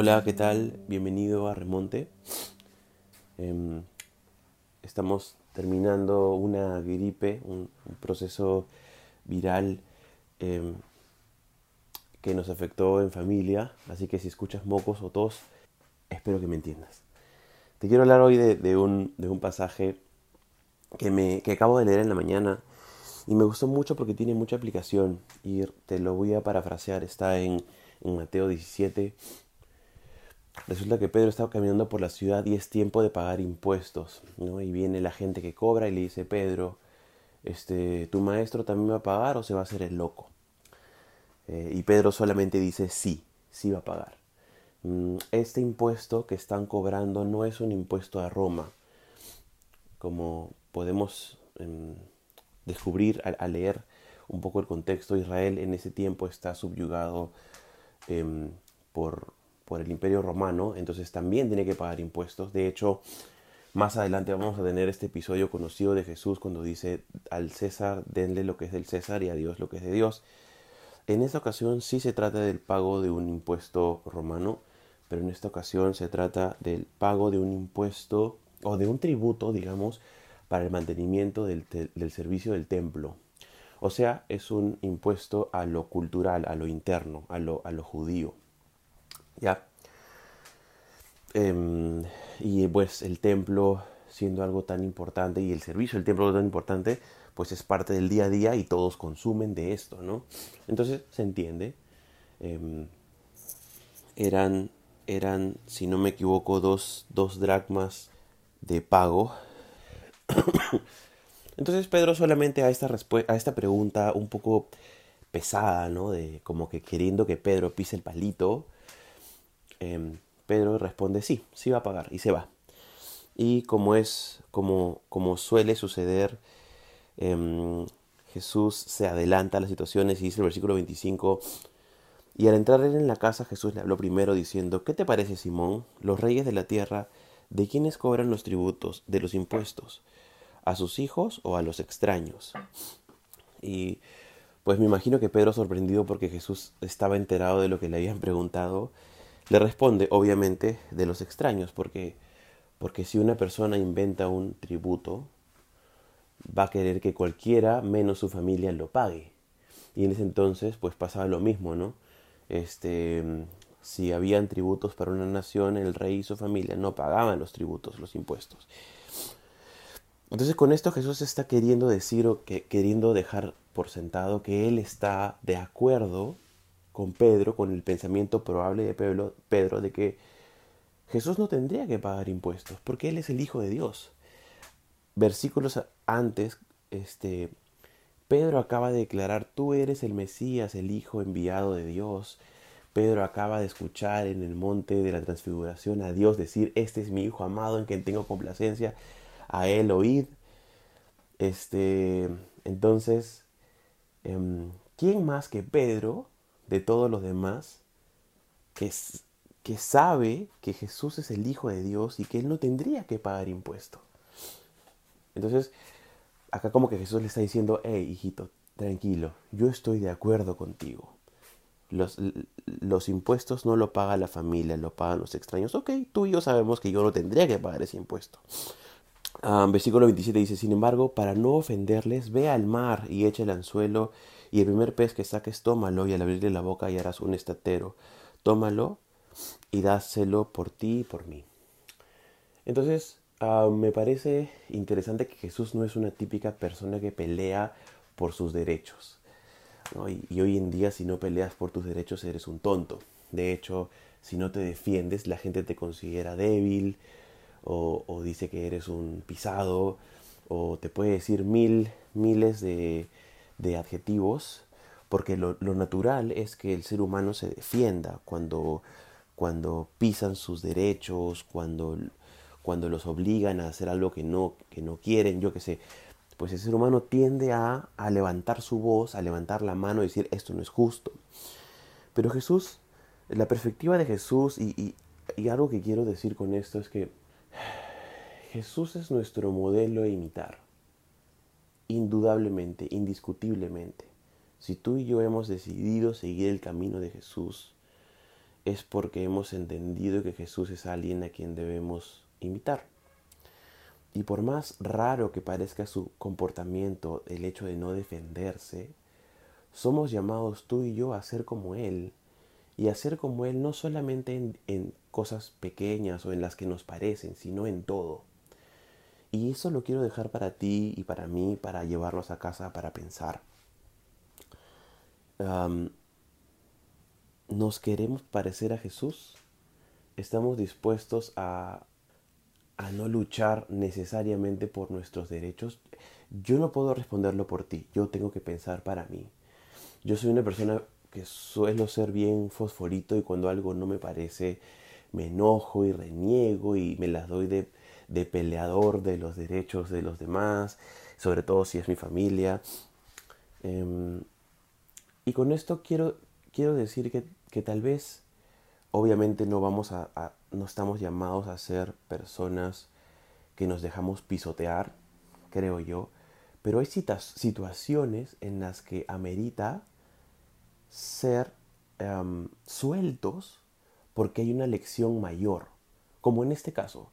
Hola, ¿qué tal? Bienvenido a Remonte. Em, estamos terminando una gripe, un, proceso viral em, que nos afectó en familia, así que si escuchas mocos o tos, espero que me entiendas. Te quiero hablar hoy de, un, pasaje que, me, que acabo de leer en la mañana y me gustó mucho porque tiene mucha aplicación y te lo voy a parafrasear. Está en Mateo 17, Resulta que Pedro estaba caminando por la ciudad y es tiempo de pagar impuestos, ¿no? Y viene la gente que cobra y le dice, Pedro, este, ¿tu maestro también va a pagar o se va a hacer el loco? Eh, y Pedro solamente dice, sí, sí va a pagar. Mm, este impuesto que están cobrando no es un impuesto a Roma, como podemos em, descubrir al, leer un poco el contexto. Israel en ese tiempo está subyugado em, por por el imperio romano, entonces también tiene que pagar impuestos. De hecho, más adelante vamos a tener este episodio conocido de Jesús cuando dice al César denle lo que es del César y a Dios lo que es de Dios. En esta ocasión sí se trata del pago de un impuesto romano, pero en esta ocasión se trata del pago de un impuesto o de un tributo, digamos, para el mantenimiento del, servicio del templo. O sea, es un impuesto a lo cultural, a lo interno, a lo, a lo judío. ¿Ya? Em, y pues el templo siendo algo tan importante y el servicio del templo tan importante, pues es parte del día a día y todos consumen de esto, ¿no? Entonces se entiende. Em, eran, eran, si no me equivoco, dos, dos dracmas de pago. Entonces Pedro solamente a esta, a esta pregunta un poco pesada, ¿no? De como que queriendo que Pedro pise el palito, Em, Pedro responde sí, sí va a pagar y se va. Y como es, como, como suele suceder, em, Jesús se adelanta a las situaciones y dice el versículo 25, y al entrar él en la casa Jesús le habló primero diciendo, ¿qué te parece Simón? Los reyes de la tierra, ¿de quiénes cobran los tributos, de los impuestos? ¿A sus hijos o a los extraños? Y pues me imagino que Pedro sorprendido porque Jesús estaba enterado de lo que le habían preguntado, le responde, obviamente, de los extraños, porque, porque si una persona inventa un tributo, va a querer que cualquiera, menos su familia, lo pague. Y en ese entonces, pues pasaba lo mismo, ¿no? Este, si habían tributos para una nación, el rey y su familia no pagaban los tributos, los impuestos. Entonces con esto Jesús está queriendo decir o que, queriendo dejar por sentado que él está de acuerdo con Pedro, con el pensamiento probable de Pedro, Pedro de que Jesús no tendría que pagar impuestos, porque Él es el Hijo de Dios. Versículos antes, este, Pedro acaba de declarar, tú eres el Mesías, el Hijo enviado de Dios. Pedro acaba de escuchar en el monte de la transfiguración a Dios decir, este es mi Hijo amado en quien tengo complacencia, a Él oíd. Este, entonces, em, ¿quién más que Pedro de todos los demás que, que sabe que Jesús es el Hijo de Dios y que Él no tendría que pagar impuestos. Entonces, acá como que Jesús le está diciendo, hey, hijito, tranquilo, yo estoy de acuerdo contigo. Los, los, impuestos no lo paga la familia, lo pagan los extraños. Ok, tú y yo sabemos que yo no tendría que pagar ese impuesto. Ah, versículo 27 dice, sin embargo, para no ofenderles, ve al mar y echa el anzuelo y el primer pez que saques, tómalo y al abrirle la boca harás un estatero. Tómalo y dáselo por ti y por mí. Entonces, ah, me parece interesante que Jesús no es una típica persona que pelea por sus derechos. Y, hoy en día, si no peleas por tus derechos, eres un tonto. De hecho, si no te defiendes, la gente te considera débil o, o dice que eres un pisado o te puede decir mil, miles de, de adjetivos, porque lo, natural es que el ser humano se defienda cuando, cuando pisan sus derechos, cuando, cuando los obligan a hacer algo que no, que no quieren, yo qué sé. Pues el ser humano tiende a, a levantar su voz, a levantar la mano y decir esto no es justo. Pero Jesús, la perspectiva de Jesús y, y algo que quiero decir con esto es que Jesús es nuestro modelo a imitar indudablemente, indiscutiblemente, si tú y yo hemos decidido seguir el camino de Jesús, es porque hemos entendido que Jesús es alguien a quien debemos imitar. Y por más raro que parezca su comportamiento, el hecho de no defenderse, somos llamados tú y yo a ser como Él. Y a ser como Él no solamente en, cosas pequeñas o en las que nos parecen, sino en todo. Y eso lo quiero dejar para ti y para mí, para llevarlos a casa, para pensar. ¿Nos queremos parecer a Jesús? ¿Estamos dispuestos a, a no luchar necesariamente por nuestros derechos? Yo no puedo responderlo por ti, yo tengo que pensar para mí. Yo soy una persona que suelo ser bien fosforito y cuando algo no me parece me enojo y reniego y me las doy de de peleador de los derechos de los demás, sobre todo si es mi familia. Em, y con esto quiero, quiero decir que, que tal vez, obviamente no vamos a, no estamos llamados a ser personas que nos dejamos pisotear, creo yo, pero hay situaciones en las que amerita ser em, sueltos porque hay una lección mayor, como en este caso.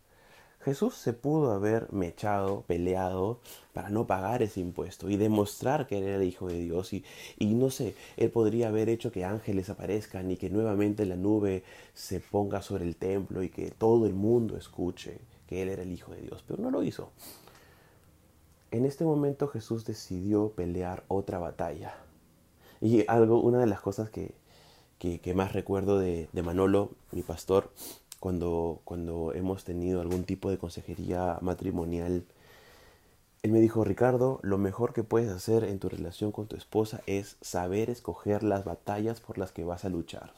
Jesús se pudo haber mechado, peleado para no pagar ese impuesto y demostrar que era el Hijo de Dios. Y, y, no sé, él podría haber hecho que ángeles aparezcan y que nuevamente la nube se ponga sobre el templo y que todo el mundo escuche que él era el Hijo de Dios, pero no lo hizo. En este momento Jesús decidió pelear otra batalla. Y algo, una de las cosas que, que, más recuerdo de, de Manolo, mi pastor, cuando, cuando hemos tenido algún tipo de consejería matrimonial, él me dijo, Ricardo, lo mejor que puedes hacer en tu relación con tu esposa es saber escoger las batallas por las que vas a luchar.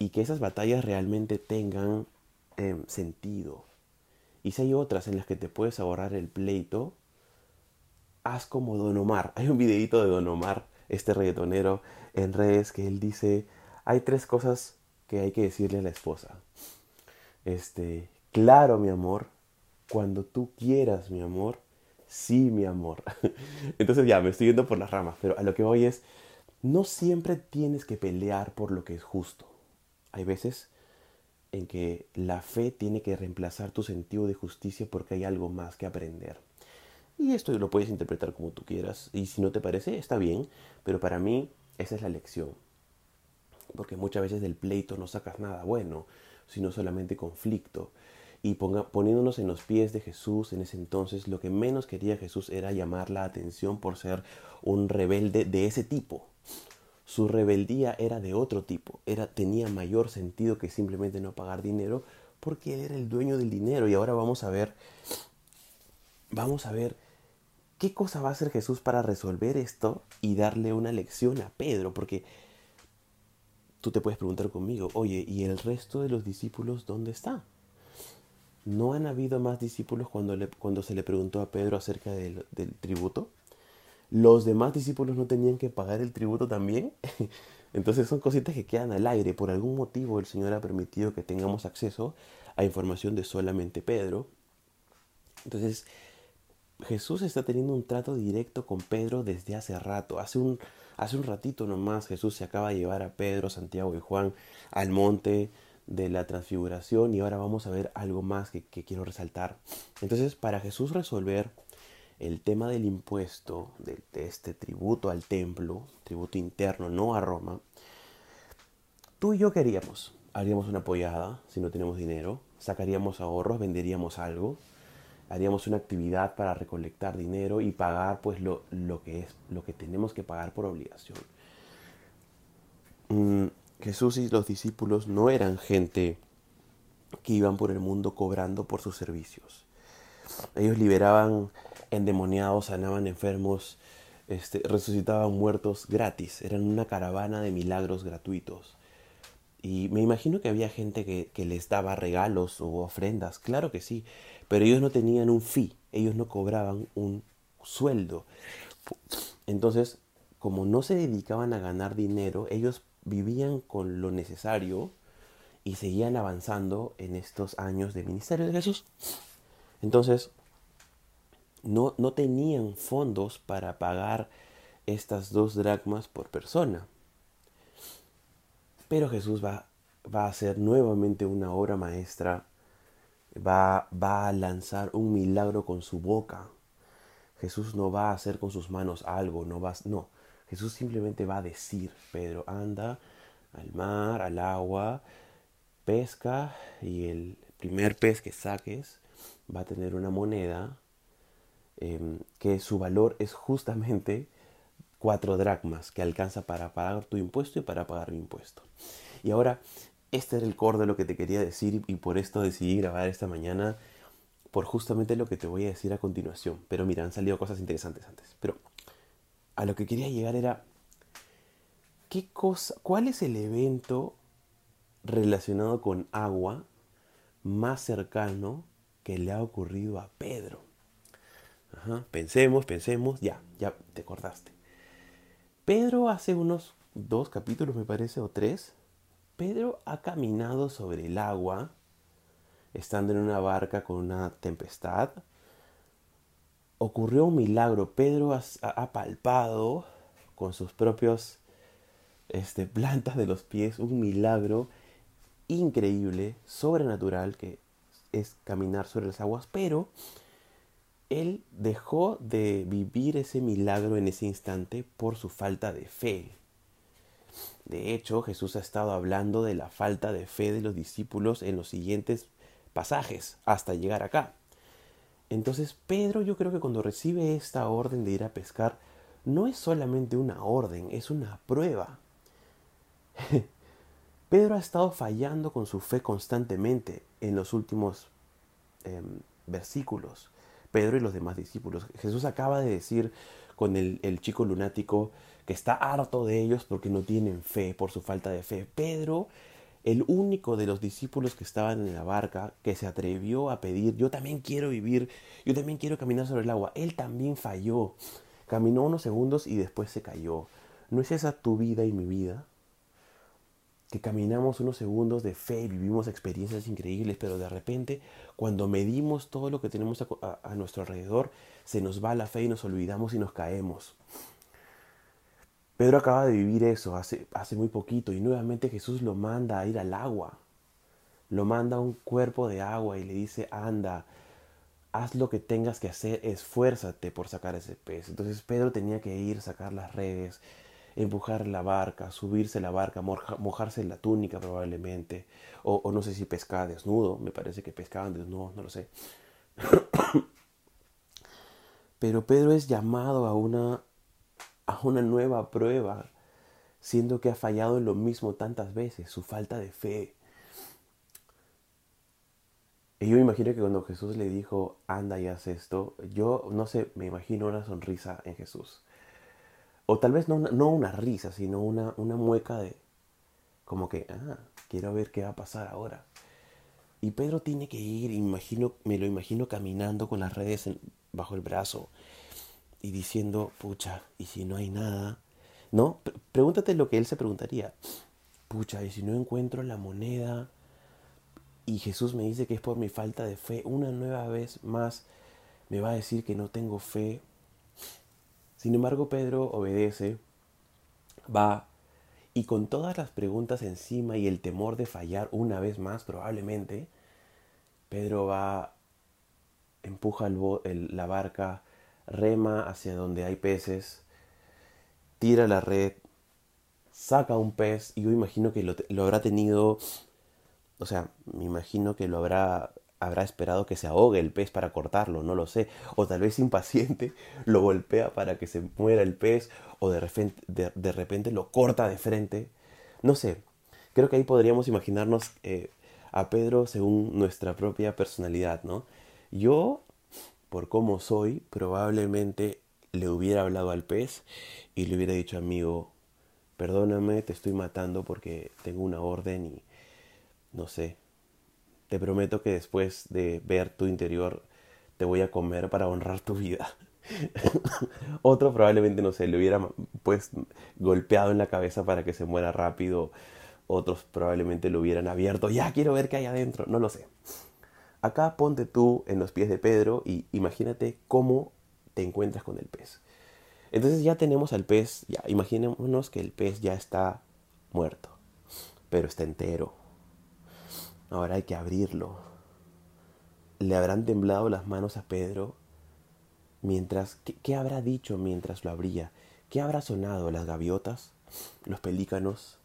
Y que esas batallas realmente tengan em, sentido. Y si hay otras en las que te puedes ahorrar el pleito, haz como Don Omar. Hay un videito de Don Omar, este reggaetonero, en redes que él dice, hay tres cosas que hay que decirle a la esposa. Este, claro, mi amor, cuando tú quieras, mi amor, sí, mi amor. Entonces ya, me estoy yendo por las ramas, pero a lo que voy es, no siempre tienes que pelear por lo que es justo. Hay veces en que la fe tiene que reemplazar tu sentido de justicia porque hay algo más que aprender. Y esto lo puedes interpretar como tú quieras. Y si no te parece, está bien. Pero para mí, esa es la lección porque muchas veces del pleito no sacas nada bueno, sino solamente conflicto. Y poniéndonos en los pies de Jesús en ese entonces, lo que menos quería Jesús era llamar la atención por ser un rebelde de ese tipo. Su rebeldía era de otro tipo, era, tenía mayor sentido que simplemente no pagar dinero, porque él era el dueño del dinero. Y ahora vamos a ver, vamos a ver qué cosa va a hacer Jesús para resolver esto y darle una lección a Pedro, porque tú te puedes preguntar conmigo, oye, ¿y el resto de los discípulos dónde está? ¿No han habido más discípulos cuando, cuando se le preguntó a Pedro acerca del, del tributo? ¿Los demás discípulos no tenían que pagar el tributo también? Entonces son cositas que quedan al aire. Por algún motivo el Señor ha permitido que tengamos acceso a información de solamente Pedro. Entonces Jesús está teniendo un trato directo con Pedro desde hace rato. Hace un, hace un ratito nomás Jesús se acaba de llevar a Pedro, Santiago y Juan al monte de la transfiguración y ahora vamos a ver algo más que, quiero resaltar. Entonces, para Jesús resolver el tema del impuesto, de, de este tributo al templo, tributo interno, no a Roma, tú y yo queríamos, haríamos una apoyada si no tenemos dinero, sacaríamos ahorros, venderíamos algo, haríamos una actividad para recolectar dinero y pagar pues lo, lo que es lo que tenemos que pagar por obligación. Mm, Jesús y los discípulos no eran gente que iban por el mundo cobrando por sus servicios. Ellos liberaban endemoniados, sanaban enfermos, este, resucitaban muertos gratis. Eran una caravana de milagros gratuitos. Y me imagino que había gente que, les daba regalos o ofrendas, claro que sí, pero ellos no tenían un fee, ellos no cobraban un sueldo. Entonces, como no se dedicaban a ganar dinero, ellos vivían con lo necesario y seguían avanzando en estos años de ministerio de Jesús. Entonces, no, no tenían fondos para pagar estas dos dracmas por persona. Pero Jesús va, va a hacer nuevamente una obra maestra, va, va a lanzar un milagro con su boca. Jesús no va a hacer con sus manos algo, no va, no. Jesús simplemente va a decir, Pedro, anda al mar, al agua, pesca y el primer pez que saques va a tener una moneda em, que su valor es justamente cuatro dracmas que alcanza para pagar tu impuesto y para pagar mi impuesto. Y ahora, este era el core de lo que te quería decir y por esto decidí grabar esta mañana por justamente lo que te voy a decir a continuación. Pero mira, han salido cosas interesantes antes. Pero a lo que quería llegar era, ¿qué cosa, ¿cuál es el evento relacionado con agua más cercano que le ha ocurrido a Pedro? Pensemos, pensemos, ya, ya te acordaste. Pedro hace unos dos capítulos, me parece, o tres, Pedro ha caminado sobre el agua, estando en una barca con una tempestad. Ocurrió un milagro. Pedro ha, palpado con sus propios este, plantas de los pies un milagro increíble, sobrenatural, que es caminar sobre las aguas, pero él dejó de vivir ese milagro en ese instante por su falta de fe. De hecho, Jesús ha estado hablando de la falta de fe de los discípulos en los siguientes pasajes hasta llegar acá. Entonces Pedro yo creo que cuando recibe esta orden de ir a pescar, no es solamente una orden, es una prueba. Pedro ha estado fallando con su fe constantemente en los últimos em, versículos. Pedro y los demás discípulos. Jesús acaba de decir con el, chico lunático que está harto de ellos porque no tienen fe, por su falta de fe. Pedro, el único de los discípulos que estaban en la barca, que se atrevió a pedir, yo también quiero vivir, yo también quiero caminar sobre el agua. Él también falló. Caminó unos segundos y después se cayó. ¿No es esa tu vida y mi vida? Que caminamos unos segundos de fe y vivimos experiencias increíbles, pero de repente cuando medimos todo lo que tenemos a, nuestro alrededor, se nos va la fe y nos olvidamos y nos caemos. Pedro acaba de vivir eso hace, hace muy poquito y nuevamente Jesús lo manda a ir al agua. Lo manda a un cuerpo de agua y le dice, anda, haz lo que tengas que hacer, esfuérzate por sacar ese pez. Entonces Pedro tenía que ir, sacar las redes, empujar la barca, subirse la barca, mojarse la túnica probablemente, o, no sé si pescaba desnudo, me parece que pescaban desnudo, no lo sé. Pero Pedro es llamado a una, a una nueva prueba, siendo que ha fallado en lo mismo tantas veces, su falta de fe. Y yo me imagino que cuando Jesús le dijo, anda y haz esto, yo no sé, me imagino una sonrisa en Jesús o tal vez no, no una risa, sino una, una mueca de como que, ah, quiero ver qué va a pasar ahora. Y Pedro tiene que ir, imagino, me lo imagino caminando con las redes bajo el brazo y diciendo, pucha, ¿y si no hay nada? ¿No? Pregúntate lo que él se preguntaría. Pucha, ¿y si no encuentro la moneda? Y Jesús me dice que es por mi falta de fe. Una nueva vez más me va a decir que no tengo fe sin embargo, Pedro obedece, va y con todas las preguntas encima y el temor de fallar una vez más probablemente, Pedro va, empuja la barca, rema hacia donde hay peces, tira la red, saca un pez y yo imagino que lo, habrá tenido, o sea, me imagino que lo habrá habrá esperado que se ahogue el pez para cortarlo, no lo sé. O tal vez impaciente lo golpea para que se muera el pez o de repente, de, repente lo corta de frente. No sé, creo que ahí podríamos imaginarnos eh, a Pedro según nuestra propia personalidad, ¿no? Yo, por cómo soy, probablemente le hubiera hablado al pez y le hubiera dicho, amigo, perdóname, te estoy matando porque tengo una orden y no sé, te prometo que después de ver tu interior te voy a comer para honrar tu vida. Otro probablemente, no sé, le hubiera pues golpeado en la cabeza para que se muera rápido. Otros probablemente lo hubieran abierto. Ya quiero ver qué hay adentro. No lo sé. Acá ponte tú en los pies de Pedro y imagínate cómo te encuentras con el pez. Entonces ya tenemos al pez, ya imaginémonos que el pez ya está muerto. pero está entero. Ahora hay que abrirlo. ¿Le habrán temblado las manos a Pedro mientras... ¿Qué, habrá dicho mientras lo abría? ¿Qué habrá sonado? ¿Las gaviotas? ¿Los pelícanos?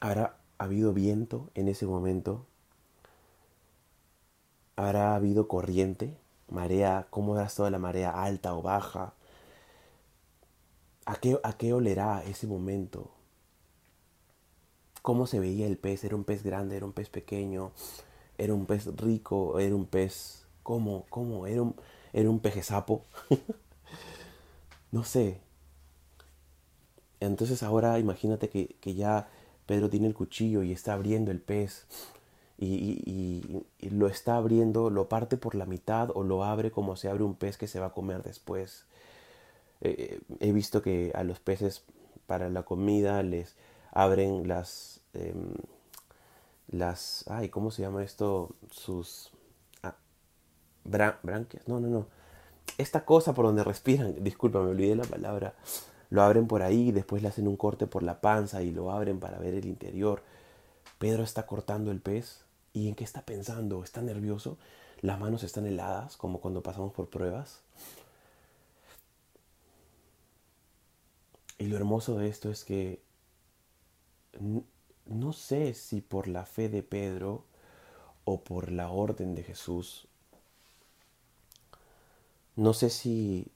¿Habrá habido viento en ese momento? ¿Habrá habido corriente? ¿Marea? ¿Cómo habrá estado la marea alta o baja? ¿A qué, ¿A qué olerá ese momento? ¿Cómo se veía el pez? ¿Era un pez grande? ¿Era un pez pequeño? ¿Era un pez rico? ¿Era un pez... ¿Cómo? ¿Cómo? ¿Era un, era un peje sapo? no sé. Entonces ahora imagínate que, que ya Pedro tiene el cuchillo y está abriendo el pez y, lo está abriendo, lo parte por la mitad o lo abre como se abre un pez que se va a comer después. Eh, he visto que a los peces para la comida les abren las em, las ay cómo se llama esto sus ah, branquias no no no. Esta cosa por donde respiran disculpa me olvidé la palabra. Lo abren por ahí, después le hacen un corte por la panza y lo abren para ver el interior. Pedro está cortando el pez. Y en qué está pensando, está nervioso, las manos están heladas como cuando pasamos por pruebas. Y lo hermoso de esto es que no sé si por la fe de Pedro o por la orden de Jesús, no sé si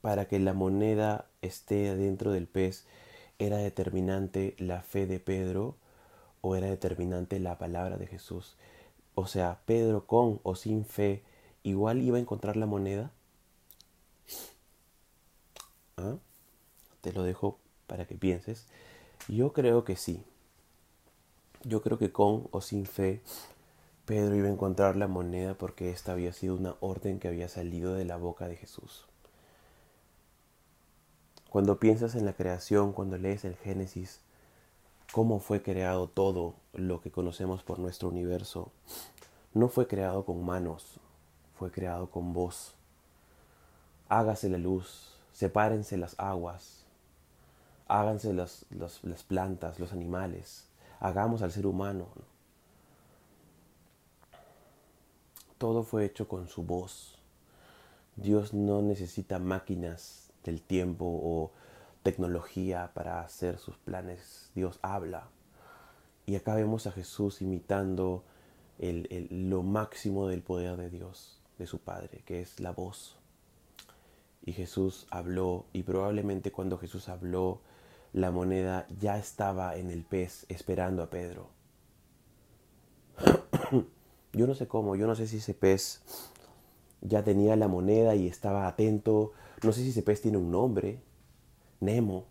para que la moneda esté dentro del pez, ¿era determinante la fe de Pedro o era determinante la palabra de Jesús? O sea, Pedro con o sin fe, igual iba a encontrar la moneda. ¿Ah? Te lo dejo para que pienses. Yo creo que sí. Yo creo que con o sin fe, Pedro iba a encontrar la moneda porque esta había sido una orden que había salido de la boca de Jesús. Cuando piensas en la creación, cuando lees el Génesis, cómo fue creado todo lo que conocemos por nuestro universo, no fue creado con manos, fue creado con voz. Hágase la luz, sepárense las aguas, háganse las, plantas, los animales, hagamos al ser humano. Todo fue hecho con su voz. Dios no necesita máquinas del tiempo o tecnología para hacer sus planes. Dios habla. Y acá vemos a Jesús imitando lo máximo del poder de Dios, de su Padre, que es la voz. Y Jesús habló, y probablemente cuando Jesús habló, la moneda ya estaba en el pez esperando a Pedro. yo no sé cómo, yo no sé si ese pez ya tenía la moneda y estaba atento no sé si ese pez tiene un nombre, Nemo.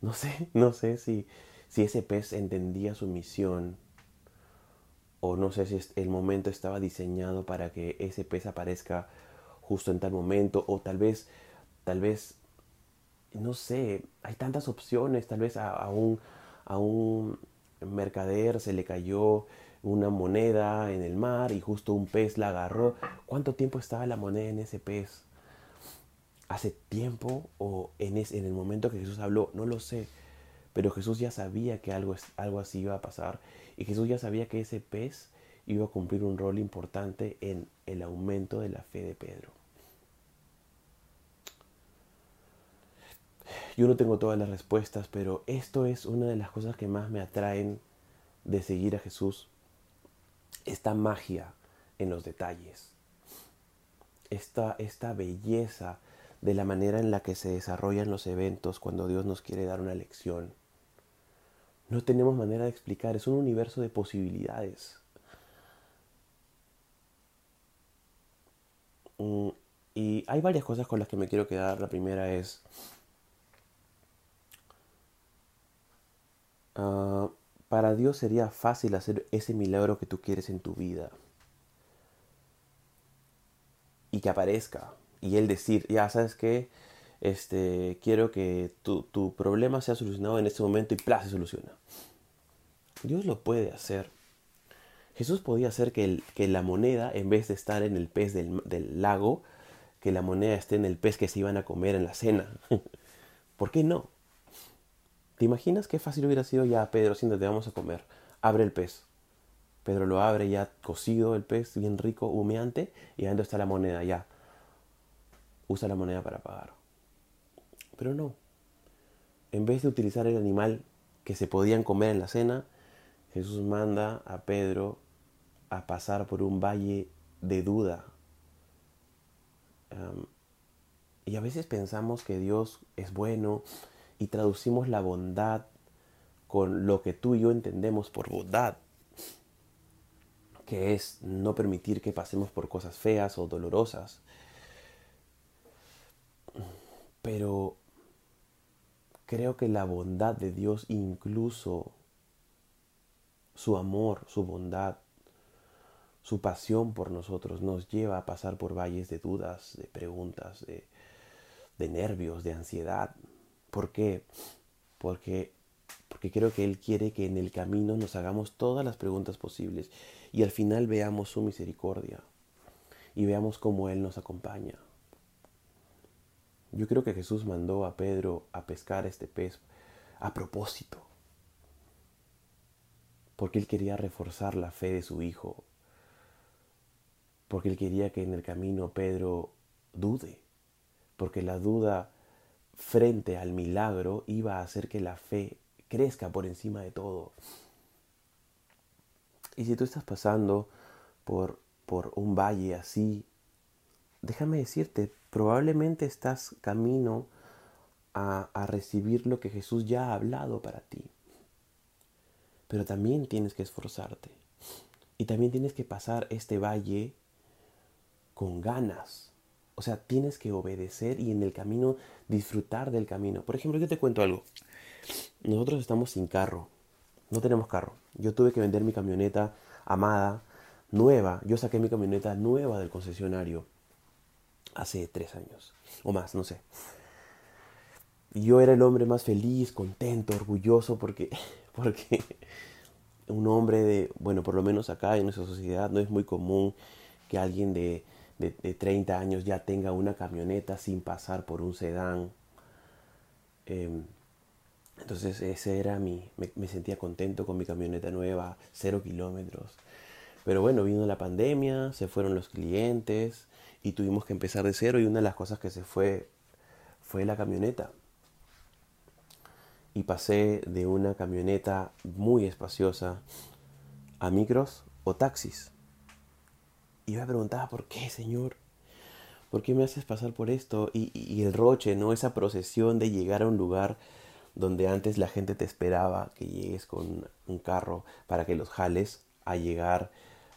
No sé, no sé si, si ese pez entendía su misión o no sé si el momento estaba diseñado para que ese pez aparezca justo en tal momento o tal vez, tal vez, no sé, hay tantas opciones, tal vez a, un, mercader se le cayó una moneda en el mar y justo un pez la agarró. ¿Cuánto tiempo estaba la moneda en ese pez? hace tiempo o en, en el momento que Jesús habló, no lo sé, pero Jesús ya sabía que algo, algo así iba a pasar y Jesús ya sabía que ese pez iba a cumplir un rol importante en el aumento de la fe de Pedro. Yo no tengo todas las respuestas, pero esto es una de las cosas que más me atraen de seguir a Jesús. Esta magia en los detalles. Esta, esta belleza de la manera en la que se desarrollan los eventos cuando Dios nos quiere dar una lección. No tenemos manera de explicar, es un universo de posibilidades. Mm, y hay varias cosas con las que me quiero quedar. La primera es, ah, para Dios sería fácil hacer ese milagro que tú quieres en tu vida. Y que aparezca y él decir, ya sabes que este, quiero que tu, tu, problema sea solucionado en este momento y ¡plá! se soluciona. Dios lo puede hacer. Jesús podía hacer que, el, que la moneda, en vez de estar en el pez del, del, lago, que la moneda esté en el pez que se iban a comer en la cena. ¿Por qué no? ¿Te imaginas qué fácil hubiera sido ya, Pedro, siéntate, vamos a comer? Abre el pez. Pedro lo abre ya cocido el pez, bien rico, humeante, y adentro está la moneda, ya. Usa la moneda para pagar. Pero no. En vez de utilizar el animal que se podían comer en la cena, Jesús manda a Pedro a pasar por un valle de duda. y a veces pensamos que Dios es bueno y traducimos la bondad con lo que tú y yo entendemos por bondad, que es no permitir que pasemos por cosas feas o dolorosas. Pero creo que la bondad de Dios, incluso su amor, su bondad, su pasión por nosotros nos lleva a pasar por valles de dudas, de preguntas, de, nervios, de ansiedad. ¿Por qué? Porque, porque creo que Él quiere que en el camino nos hagamos todas las preguntas posibles y al final veamos su misericordia y veamos cómo Él nos acompaña. Yo creo que Jesús mandó a Pedro a pescar este pez a propósito, porque él quería reforzar la fe de su hijo, porque él quería que en el camino Pedro dude, porque la duda frente al milagro iba a hacer que la fe crezca por encima de todo. Y si tú estás pasando por, por un valle así, déjame decirte, probablemente estás camino a, a, recibir lo que Jesús ya ha hablado para ti. Pero también tienes que esforzarte. Y también tienes que pasar este valle con ganas. O sea, tienes que obedecer y en el camino disfrutar del camino. Por ejemplo, yo te cuento algo. Nosotros estamos sin carro. No tenemos carro. Yo tuve que vender mi camioneta amada, nueva. Yo saqué mi camioneta nueva del concesionario hace tres años o más, no sé. Yo era el hombre más feliz, contento, orgulloso porque, porque un hombre de, bueno, por lo menos acá en nuestra sociedad no es muy común que alguien de, de, 30 años ya tenga una camioneta sin pasar por un sedán. Em, entonces ese era mi, me, me, sentía contento con mi camioneta nueva, cero kilómetros. Pero bueno, vino la pandemia, se fueron los clientes, y tuvimos que empezar de cero y una de las cosas que se fue fue la camioneta. Y pasé de una camioneta muy espaciosa a micros o taxis. Y me preguntaba, ¿por qué, Señor? ¿Por qué me haces pasar por esto? Y, el roche, ¿no? Esa procesión de llegar a un lugar donde antes la gente te esperaba que llegues con un carro para que los jales a llegar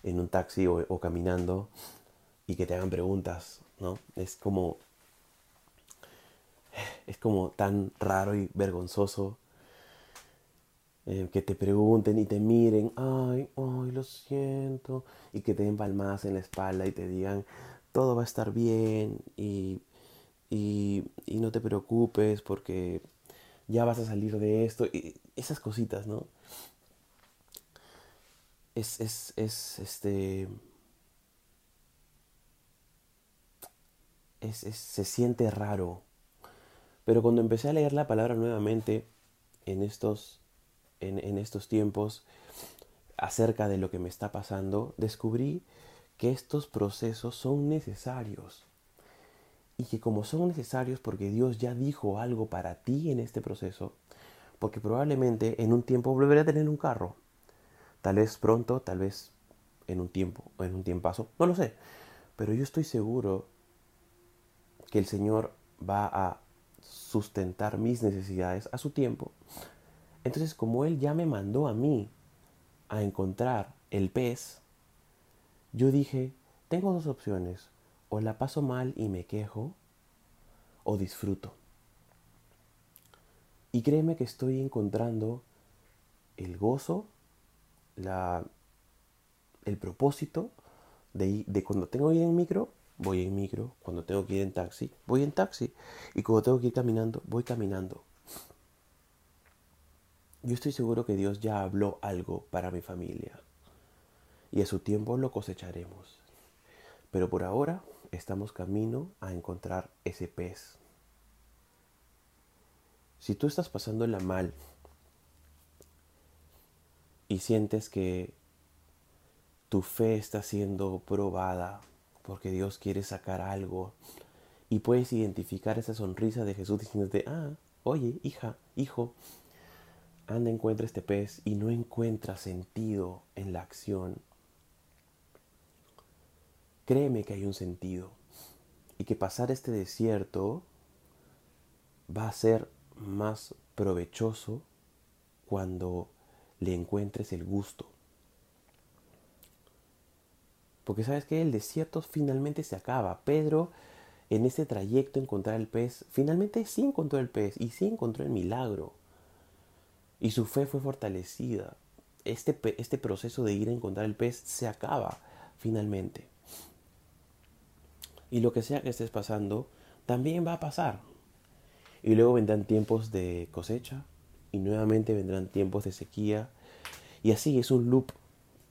en un taxi o, o caminando y que te hagan preguntas, ¿no? Es como es como tan raro y vergonzoso eh, que te pregunten y te miren, ay, ay, lo siento, y que te den palmadas en la espalda y te digan, todo va a estar bien y, y, y no te preocupes porque ya vas a salir de esto, y esas cositas, ¿no? Es, es, es, este, se siente raro. Pero cuando empecé a leer la palabra nuevamente en estos, en, estos tiempos acerca de lo que me está pasando, descubrí que estos procesos son necesarios. Y que como son necesarios porque Dios ya dijo algo para ti en este proceso, porque probablemente en un tiempo volveré a tener un carro. Tal vez pronto, tal vez en un tiempo, en un tiempazo, no lo sé. Pero yo estoy seguro que el Señor va a sustentar mis necesidades a su tiempo. Entonces, como Él ya me mandó a mí a encontrar el pez, yo dije, tengo dos opciones, o la paso mal y me quejo, o disfruto. Y créeme que estoy encontrando el gozo, la, el propósito de, de cuando tengo que ir en micro, voy en micro, cuando tengo que ir en taxi, voy en taxi, y cuando tengo que ir caminando, voy caminando. Yo estoy seguro que Dios ya habló algo para mi familia, y a su tiempo lo cosecharemos. Pero por ahora estamos camino a encontrar ese pez. Si tú estás pasándola mal y sientes que tu fe está siendo probada porque Dios quiere sacar algo y puedes identificar esa sonrisa de Jesús diciéndote, ah, oye, hija, hijo, anda, encuentra este pez y no encuentra sentido en la acción. Créeme que hay un sentido y que pasar este desierto va a ser más provechoso cuando le encuentres el gusto. Porque sabes que el desierto finalmente se acaba. Pedro en ese trayecto encontrar el pez, finalmente sí encontró el pez y sí encontró el milagro. Y su fe fue fortalecida. Este, este proceso de ir a encontrar el pez se acaba finalmente. Y lo que sea que estés pasando, también va a pasar. Y luego vendrán tiempos de cosecha y nuevamente vendrán tiempos de sequía. Y así es un loop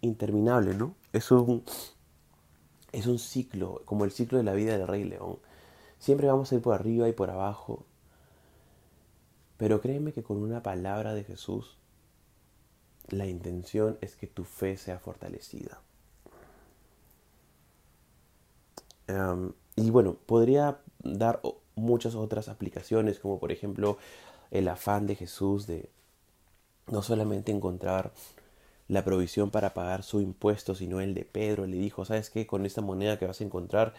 interminable, ¿no? Es un, es un ciclo, como el ciclo de la vida del rey león. Siempre vamos a ir por arriba y por abajo. Pero créeme que con una palabra de Jesús, la intención es que tu fe sea fortalecida. y bueno, podría dar muchas otras aplicaciones, como por ejemplo el afán de Jesús de no solamente encontrar la provisión para pagar su impuesto, sino el de Pedro. Le dijo, ¿sabes qué? Con esta moneda que vas a encontrar,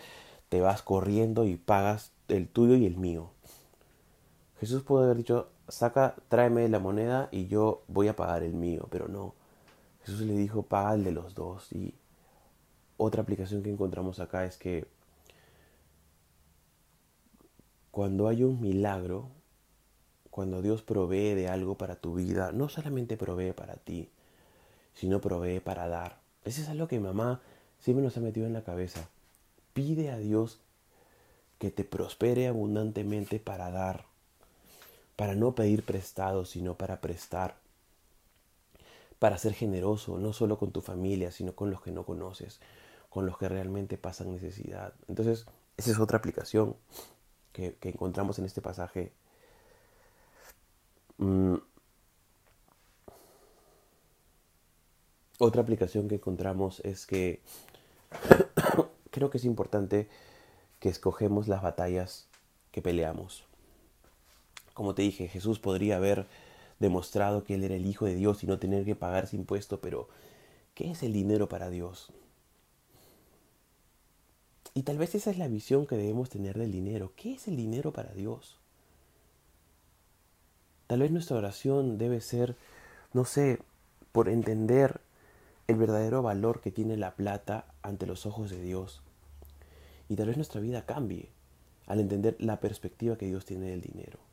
te vas corriendo y pagas el tuyo y el mío. Jesús pudo haber dicho, saca, tráeme la moneda y yo voy a pagar el mío, pero no. Jesús le dijo, paga el de los dos. Y otra aplicación que encontramos acá es que cuando hay un milagro, cuando Dios provee de algo para tu vida, no solamente provee para ti, sino provee para dar. Eso es algo que mamá siempre nos ha metido en la cabeza. Pide a Dios que te prospere abundantemente para dar, para no pedir prestado, sino para prestar, para ser generoso, no solo con tu familia, sino con los que no conoces, con los que realmente pasan necesidad. Entonces, esa es otra aplicación que, encontramos en este pasaje. Mm. Otra aplicación que encontramos es que creo que es importante que escogemos las batallas que peleamos. Como te dije, Jesús podría haber demostrado que Él era el Hijo de Dios y no tener que pagar ese impuesto, pero ¿qué es el dinero para Dios? Y tal vez esa es la visión que debemos tener del dinero. ¿Qué es el dinero para Dios? Tal vez nuestra oración debe ser, no sé, por entender el verdadero valor que tiene la plata ante los ojos de Dios. Y tal vez nuestra vida cambie al entender la perspectiva que Dios tiene del dinero.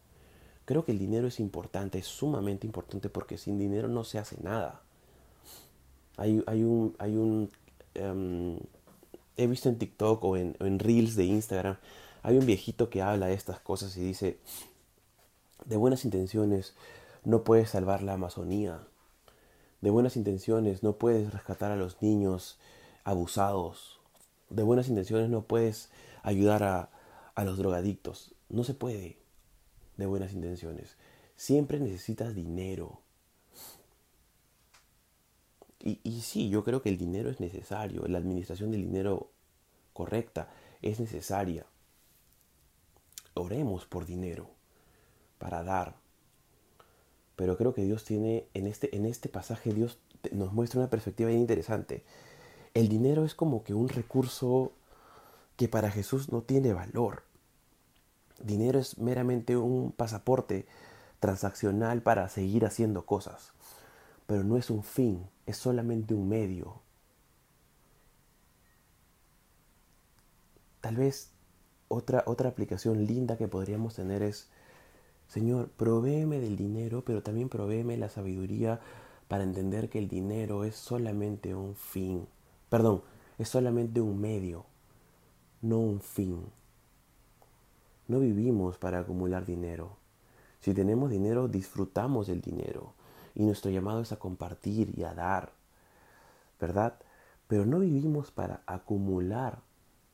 Creo que el dinero es importante, es sumamente importante porque sin dinero no se hace nada. Hay, un, hay un em, he visto en TikTok o en, en, Reels de Instagram, hay un viejito que habla de estas cosas y dice, de buenas intenciones no puedes salvar la Amazonía, de buenas intenciones no puedes rescatar a los niños abusados, de buenas intenciones no puedes ayudar a, a los drogadictos, no se puede de buenas intenciones, siempre necesitas dinero. Y, y, sí, yo creo que el dinero es necesario, la administración del dinero correcta es necesaria. Oremos por dinero, para dar. Pero creo que Dios tiene, en este, en este pasaje, Dios nos muestra una perspectiva bien interesante. El dinero es como que un recurso que para Jesús no tiene valor. Dinero es meramente un pasaporte transaccional para seguir haciendo cosas, pero no es un fin, es solamente un medio. Tal vez otra, otra aplicación linda que podríamos tener es, Señor, provéeme del dinero, pero también provéeme la sabiduría para entender que el dinero es solamente un fin. Perdón, es solamente un medio, no un fin. No vivimos para acumular dinero. Si tenemos dinero, disfrutamos del dinero. Y nuestro llamado es a compartir y a dar. ¿Verdad? Pero no vivimos para acumular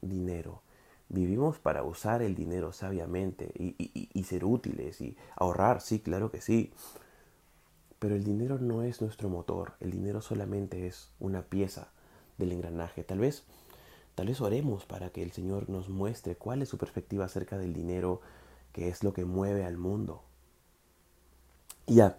dinero. Vivimos para usar el dinero sabiamente y, ser útiles y ahorrar, sí, claro que sí. Pero el dinero no es nuestro motor, el dinero solamente es una pieza del engranaje. Tal vez, tal vez oremos para que el Señor nos muestre cuál es su perspectiva acerca del dinero, que es lo que mueve al mundo. Y ya,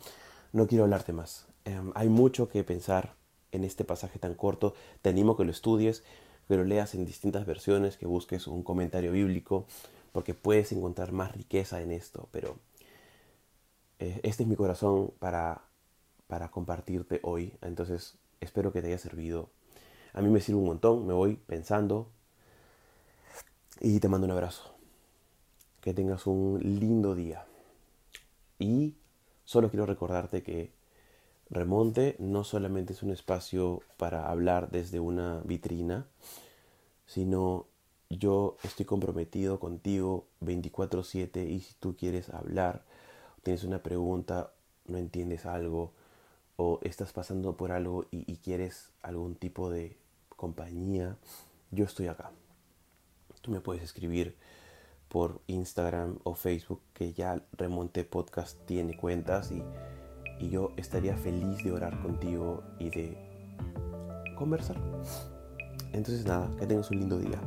no quiero hablarte más. Em, hay mucho que pensar en este pasaje tan corto. Te animo a que lo estudies, que lo leas en distintas versiones, que busques un comentario bíblico, porque puedes encontrar más riqueza en esto. Pero eh, este es mi corazón para, para compartirte hoy. Entonces espero que te haya servido. A mí me sirve un montón, me voy pensando y te mando un abrazo. Que tengas un lindo día. Y solo quiero recordarte que Remonte no solamente es un espacio para hablar desde una vitrina, sino yo estoy comprometido contigo 24/7 y si tú quieres hablar, tienes una pregunta, no entiendes algo o estás pasando por algo y, quieres algún tipo de compañía, yo estoy acá. Tú me puedes escribir por Instagram o Facebook que ya Remonte Podcast tiene cuentas y y yo estaría feliz de orar contigo y de conversar. Entonces nada, que tengas un lindo día.